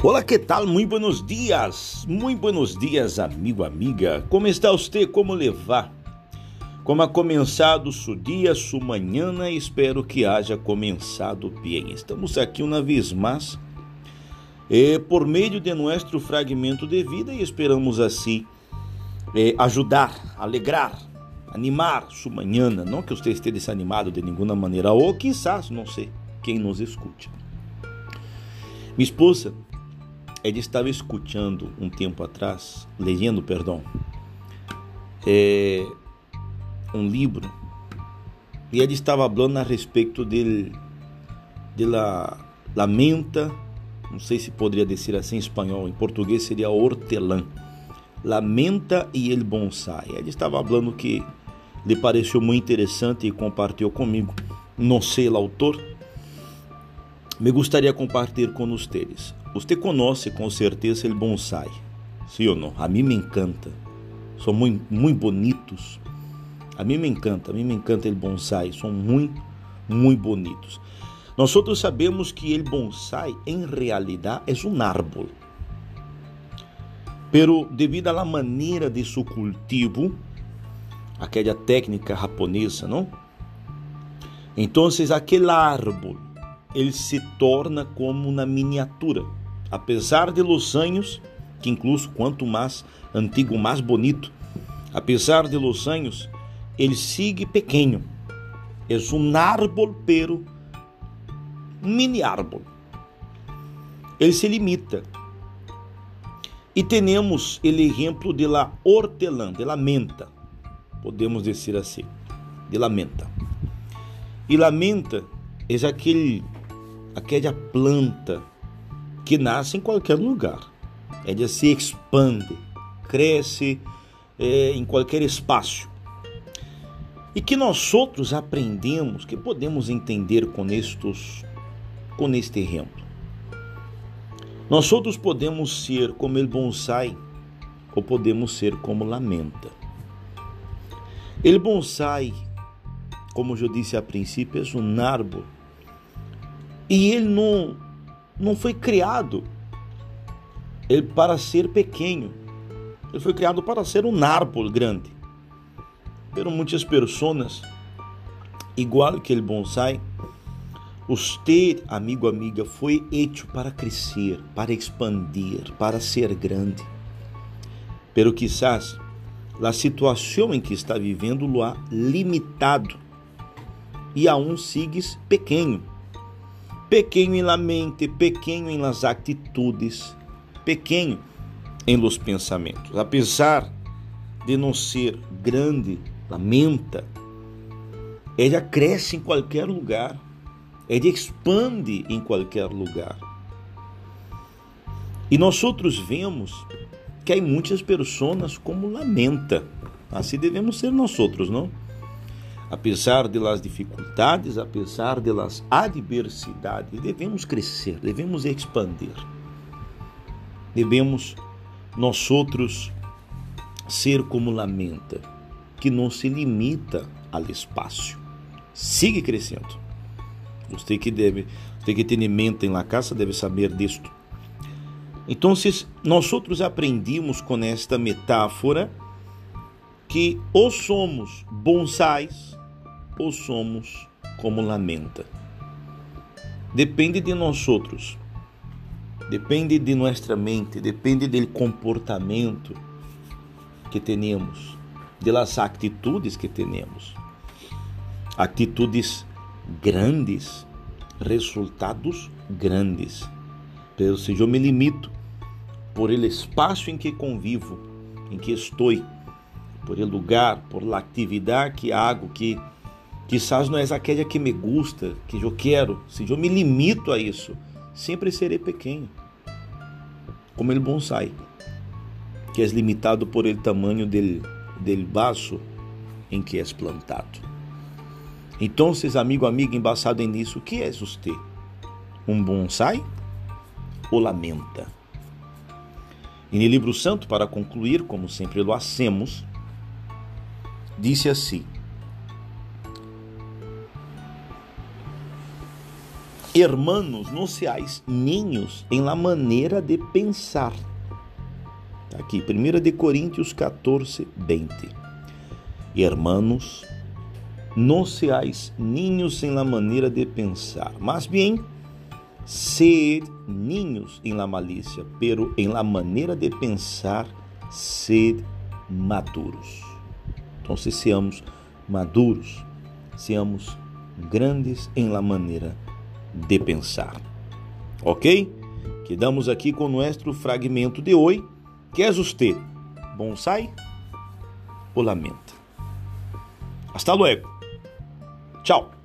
Olá, que tal? Muito buenos dias, muito buenos dias, amigo, amiga. Como está você? Como levar? Como ha começado seu dia, sua manhã? Espero que haja começado bem. Estamos aqui uma vez mais, eh, por meio de nosso fragmento de vida e esperamos assim eh, ajudar, alegrar, animar sua manhã. Não que você esteja desanimado de nenhuma maneira, ou quizás, não sei, quem nos escute. Minha esposa ele estava escutando um tempo atrás, lendo, perdão, é, um livro e ele estava falando a respeito de, de la, la menta, não sei se poderia dizer assim em espanhol, em português seria hortelã, la menta e el bonsai. Ele estava falando que lhe pareceu muito interessante e compartilhou comigo, não sei o autor, me gostaria compartilhar com vocês. Você conhece com certeza o bonsai, sim ou não? A mim me encanta. São muito, muito bonitos. A mim me encanta, a mim me encanta o bonsai. São muito, muito bonitos. Nós outros sabemos que o bonsai, em realidade, é um árvore. Pero devido à maneira de seu cultivo, aquela técnica japonesa, não? Então, aquele árvore, ele se torna como uma miniatura apesar de los anos, que incluso quanto mais antigo, mais bonito, apesar de los anos, ele sigue pequeno. É um árbol, pero mini árbol. Ele se limita. E temos o exemplo de la hortelã, de la menta, podemos dizer assim, de la menta. E la menta é aquele, aquela planta que nasce em qualquer lugar. Ela se expande, cresce é, em qualquer espaço. E que nós outros aprendemos, que podemos entender com, estes, com este exemplo. Nós outros podemos ser como ele bonsai ou podemos ser como lamenta. Ele bonsai, como eu disse a princípio, é um árvore. E ele não não foi criado ele para ser pequeno. Ele foi criado para ser um árvore grande. Pero muitas pessoas, igual que ele bonsai, você, amigo, amiga, foi hecho para crescer, para expandir, para ser grande. Pero quizás a situação em que está vivendo lo ha limitado e aún sigues pequeno pequeno em la mente, pequeno em las atitudes, pequeno em los pensamentos. Apesar de não ser grande, lamenta, ela cresce em qualquer lugar, ela expande em qualquer lugar. E nós outros vemos que há muitas pessoas como lamenta. Assim devemos ser nós outros, não? Apesar de las dificuldades, apesar de las adversidades, devemos crescer, devemos expandir. Devemos nós outros ser como lamenta, que não se limita ao espaço. Sigue crescendo. Você que deve, você que tem mente em la casa deve saber disto. Então, nós outros aprendimos com esta metáfora que ou somos bonsais ou somos como lamenta. Depende de nós outros. Depende de nossa mente, depende do comportamento que temos, das atitudes que temos. Atitudes grandes, resultados grandes. Pero se eu me limito por el espaço em que convivo, em que estou, por el lugar, por la atividade que hago, que Quizás não é aquela que me gusta, que eu quero. Se eu me limito a isso, sempre serei pequeno. Como ele bonsai, que é limitado por el tamanho del, del vaso em que és plantado. Então, amigo, amiga, embaçado nisso, o que és você? Um bonsai ou lamenta? E no livro santo, para concluir, como sempre lo hacemos, disse assim: Hermanos, seais ninhos em la maneira de pensar. Aqui, 1 de Coríntios 14, 20. Hermanos, seais ninhos em la maneira de pensar, mas bem, ser ninhos em la malícia, pero em la maneira de pensar, ser maduros. Então, se seamos maduros, seamos grandes em la maneira de pensar. Ok? Quedamos aqui com o nosso fragmento de hoje. Quer você bonsai ou lamenta? Hasta luego. Tchau.